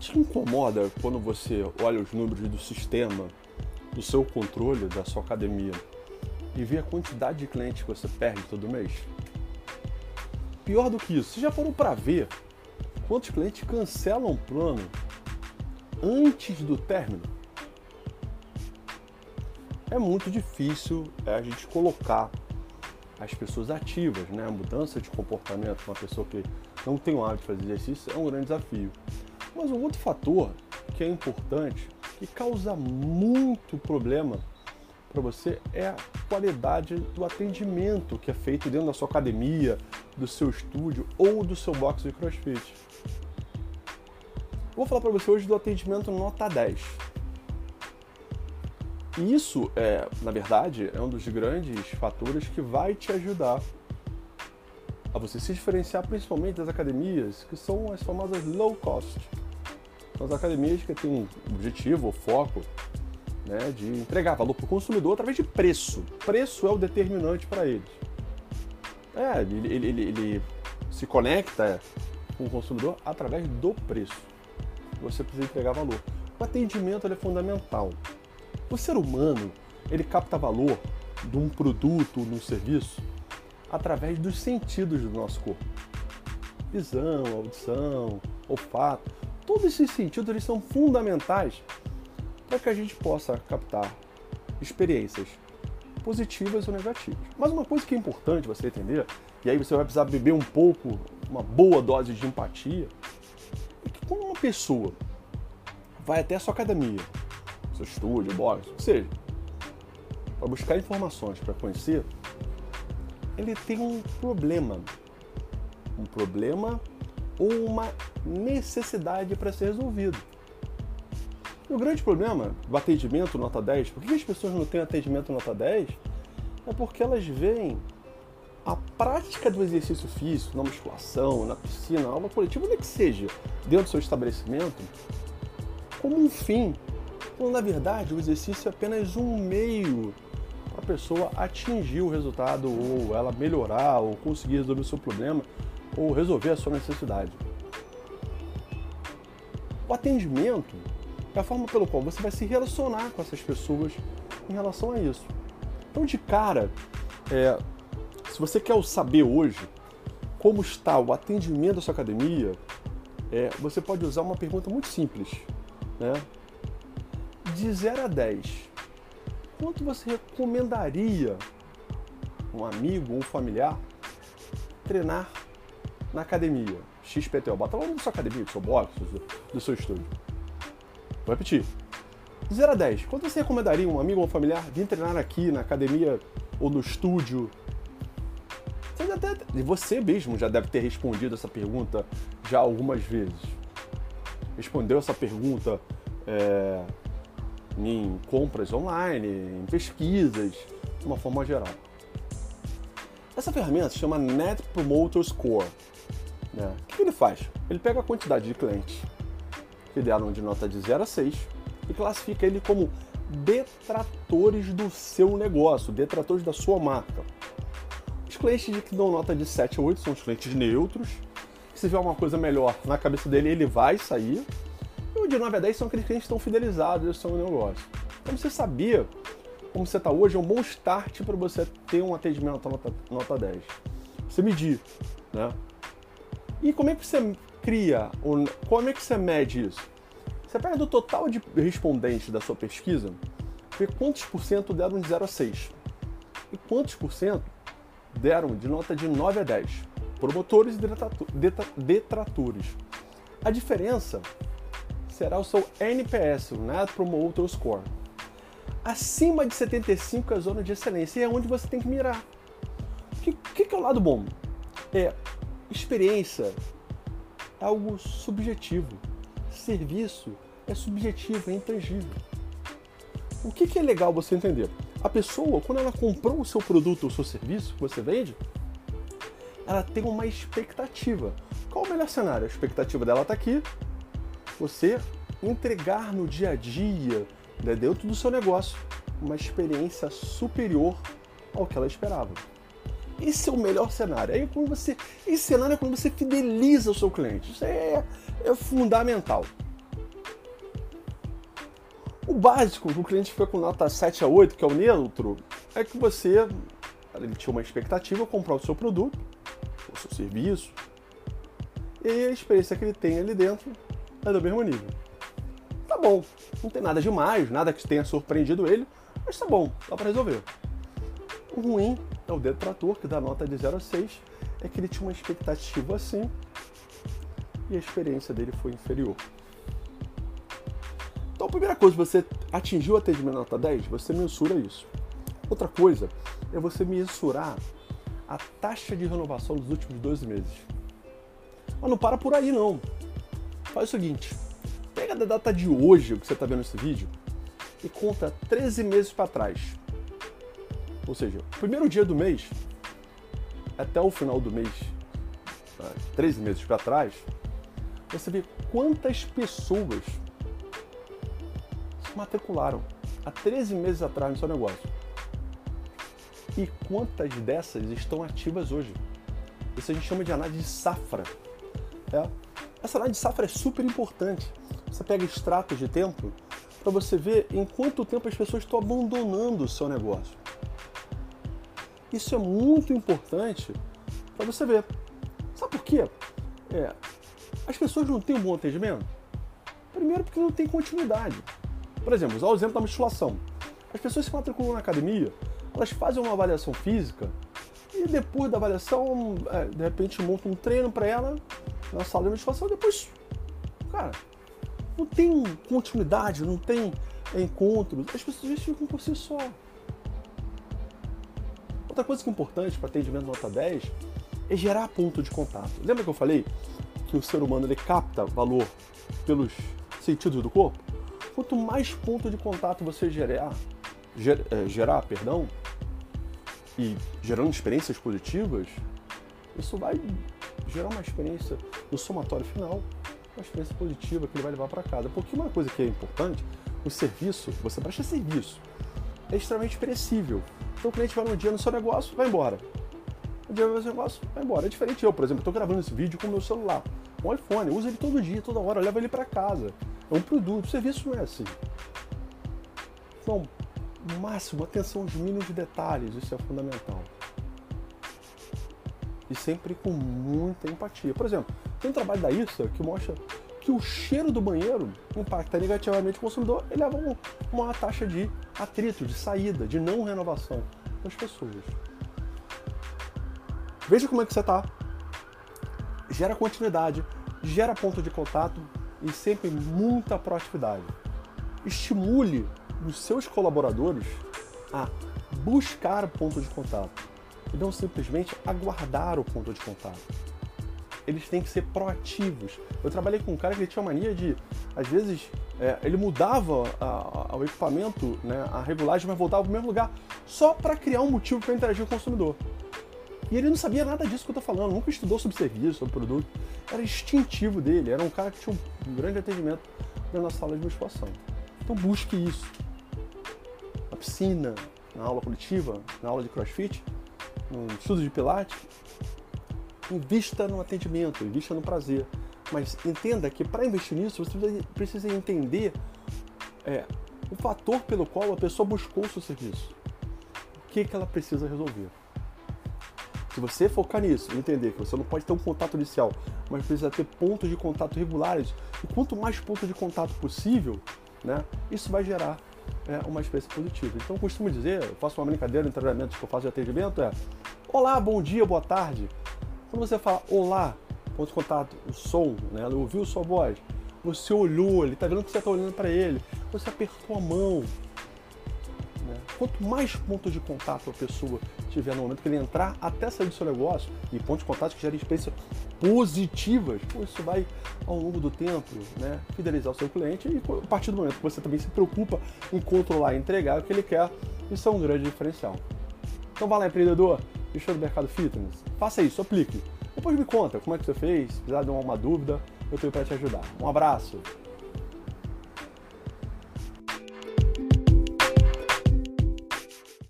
Te incomoda quando você olha os números do sistema, do seu controle, da sua academia e vê a quantidade de clientes que você perde todo mês? Pior do que isso, você já foram para ver quantos clientes cancelam o plano antes do término? É muito difícil é, a gente colocar as pessoas ativas, né? A mudança de comportamento, uma pessoa que não tem o hábito de fazer exercício é um grande desafio. Mas um outro fator que é importante, que causa muito problema para você, é a qualidade do atendimento que é feito dentro da sua academia, do seu estúdio ou do seu box de crossfit. Vou falar para você hoje do atendimento nota 10. E isso, é, na verdade, é um dos grandes fatores que vai te ajudar a você se diferenciar principalmente das academias que são as famosas low cost. São as academias que têm um objetivo ou foco né, de entregar valor para o consumidor através de preço. Preço é o determinante para eles. É, ele, ele, ele, ele se conecta com o consumidor através do preço. Você precisa entregar valor. O atendimento é fundamental. O ser humano ele capta valor de um produto, de um serviço, através dos sentidos do nosso corpo. Visão, audição, olfato, todos esses sentidos eles são fundamentais para que a gente possa captar experiências positivas ou negativas. Mas uma coisa que é importante você entender, e aí você vai precisar beber um pouco, uma boa dose de empatia, é que quando uma pessoa vai até a sua academia, seu estúdio, box, ou seja, para buscar informações, para conhecer, ele tem um problema. Um problema ou uma necessidade para ser resolvido. E o grande problema do atendimento nota 10, por que as pessoas não têm atendimento nota 10? É porque elas veem a prática do exercício físico, na musculação, na piscina, na aula coletiva, onde é que seja, dentro do seu estabelecimento, como um fim. Quando na verdade o exercício é apenas um meio para a pessoa atingir o resultado, ou ela melhorar, ou conseguir resolver o seu problema, ou resolver a sua necessidade. O atendimento é a forma pelo qual você vai se relacionar com essas pessoas em relação a isso. Então, de cara, é, se você quer saber hoje como está o atendimento da sua academia, é, você pode usar uma pergunta muito simples. Né? De 0 a 10, quanto você recomendaria um amigo ou um familiar treinar na academia? XPTO. Bota lá na sua academia, do seu box, do, seu estúdio. Vou repetir. De 0 a 10, quanto você recomendaria um amigo ou um familiar vir treinar aqui na academia ou no estúdio? Você até, você mesmo já deve ter respondido essa pergunta já algumas vezes. Respondeu essa pergunta é, em compras online, em pesquisas, de uma forma geral. Essa ferramenta se chama Net Promoter Score. Né? O que ele faz? Ele pega a quantidade de clientes que deram de nota de 0 a 6 e classifica ele como detratores do seu negócio, detratores da sua marca. Os clientes que dão nota de 7 a 8 são os clientes neutros. Se vier uma coisa melhor na cabeça dele, ele vai sair. E o de 9 a 10 são aqueles clientes que estão fidelizados ao seu negócio. Então você sabia como você está hoje, é um bom start para você ter um atendimento nota, nota 10. Você medir, né? E como é que você cria, como é que você mede isso? Você pega do total de respondentes da sua pesquisa, vê quantos por cento deram de 0 a 6 e quantos por cento deram de nota de 9 a 10, promotores e detratores. A diferença será o seu NPS, o Net Promoter Score. Acima de 75 é a zona de excelência e é onde você tem que mirar. O que, que, que é o lado bom? É experiência é algo subjetivo. Serviço é subjetivo, é intangível. O que, que é legal você entender? A pessoa, quando ela comprou o seu produto ou seu serviço que você vende, ela tem uma expectativa. Qual o melhor cenário? A expectativa dela está aqui. Você entregar no dia a dia, né, dentro do seu negócio, uma experiência superior ao que ela esperava. Esse é o melhor cenário. Aí quando você, esse cenário é quando você fideliza o seu cliente. Isso é, é fundamental. O básico, o cliente fica com nota 7 a 8, que é o neutro, é que você ele tinha uma expectativa, comprar o seu produto, o seu serviço, e a experiência que ele tem ali dentro é do mesmo nível. Tá bom, não tem nada demais, nada que tenha surpreendido ele, mas tá bom, dá para resolver. O ruim é o detrator, que dá nota de 0 a 6, é que ele tinha uma expectativa assim e a experiência dele foi inferior. Então, a primeira coisa, você atingiu o atendimento nota 10, você mensura isso. Outra coisa é você mensurar a taxa de renovação dos últimos 12 meses. Mas não para por aí não. Faz o seguinte, pega da data de hoje, que você está vendo nesse vídeo, e conta 13 meses para trás. Ou seja, primeiro dia do mês até o final do mês, 13 né, meses para trás, você vê quantas pessoas se matricularam há 13 meses atrás no seu negócio. E quantas dessas estão ativas hoje? Isso a gente chama de análise de safra. É. Essa análise de safra é super importante. Você pega extratos de tempo para você ver em quanto tempo as pessoas estão abandonando o seu negócio. Isso é muito importante para você ver. Sabe por quê? É, as pessoas não têm um bom atendimento? Primeiro porque não tem continuidade. Por exemplo, usar o exemplo da musculação. As pessoas se matriculam na academia, elas fazem uma avaliação física e depois da avaliação, é, de repente montam um treino para ela na sala de musculação e depois, cara, não tem continuidade, não tem encontros, as pessoas ficam por si só. Outra coisa que é importante para atendimento nota 10 é gerar ponto de contato. Lembra que eu falei que o ser humano ele capta valor pelos sentidos do corpo, quanto mais ponto de contato você gerar, ger, é, gerar, perdão, e gerando experiências positivas, isso vai gerar uma experiência no somatório final, uma experiência positiva que ele vai levar para casa. Porque uma coisa que é importante, o serviço, você presta serviço, é extremamente perecível. Então o cliente vai um dia no seu negócio, vai embora. Um dia vai no seu negócio, vai embora. É diferente eu, por exemplo, estou gravando esse vídeo com o meu celular um iPhone, usa ele todo dia, toda hora, leva ele para casa. É um produto, o serviço não é assim. Então, máximo, atenção aos mínimos detalhes, isso é fundamental. E sempre com muita empatia. Por exemplo, tem um trabalho da ISA que mostra que o cheiro do banheiro impacta negativamente o consumidor e leva uma taxa de atrito, de saída, de não renovação das pessoas. Veja como é que você está gera continuidade, gera ponto de contato e sempre muita proatividade. Estimule os seus colaboradores a buscar ponto de contato e não simplesmente aguardar o ponto de contato. Eles têm que ser proativos. Eu trabalhei com um cara que tinha mania de, às vezes, é, ele mudava a, a, o equipamento, né, a regulagem, mas voltava para o mesmo lugar, só para criar um motivo para interagir com o consumidor. E ele não sabia nada disso que eu tô falando, nunca estudou sobre serviço, sobre produto. Era instintivo dele, era um cara que tinha um grande atendimento na sala de musculação. Então busque isso. Na piscina, na aula coletiva, na aula de crossfit, no estudo de pilates, invista no atendimento, invista no prazer. Mas entenda que para investir nisso, você precisa entender é, o fator pelo qual a pessoa buscou o seu serviço. O que, que ela precisa resolver. Se você focar nisso, entender que você não pode ter um contato inicial, mas precisa ter pontos de contato regulares, e quanto mais pontos de contato possível, né, isso vai gerar é, uma experiência positiva. Então, eu costumo dizer, eu faço uma brincadeira em treinamentos que eu faço de atendimento, é Olá, bom dia, boa tarde. Quando você fala Olá, ponto de contato, o som, né, ouviu sua voz, você olhou, ele está vendo que você está olhando para ele, você apertou a mão, né? Quanto mais pontos de contato a pessoa tiver no momento que ele entrar até sair do seu negócio, e pontos de contato que gerem experiências positivas, isso vai, ao longo do tempo, né, fidelizar o seu cliente e a partir do momento que você também se preocupa em controlar e entregar o que ele quer, isso é um grande diferencial. Então vai lá, empreendedor, investir no mercado fitness, faça isso, aplique. Depois me conta como é que você fez, se precisar de uma dúvida, eu tenho para te ajudar. Um abraço!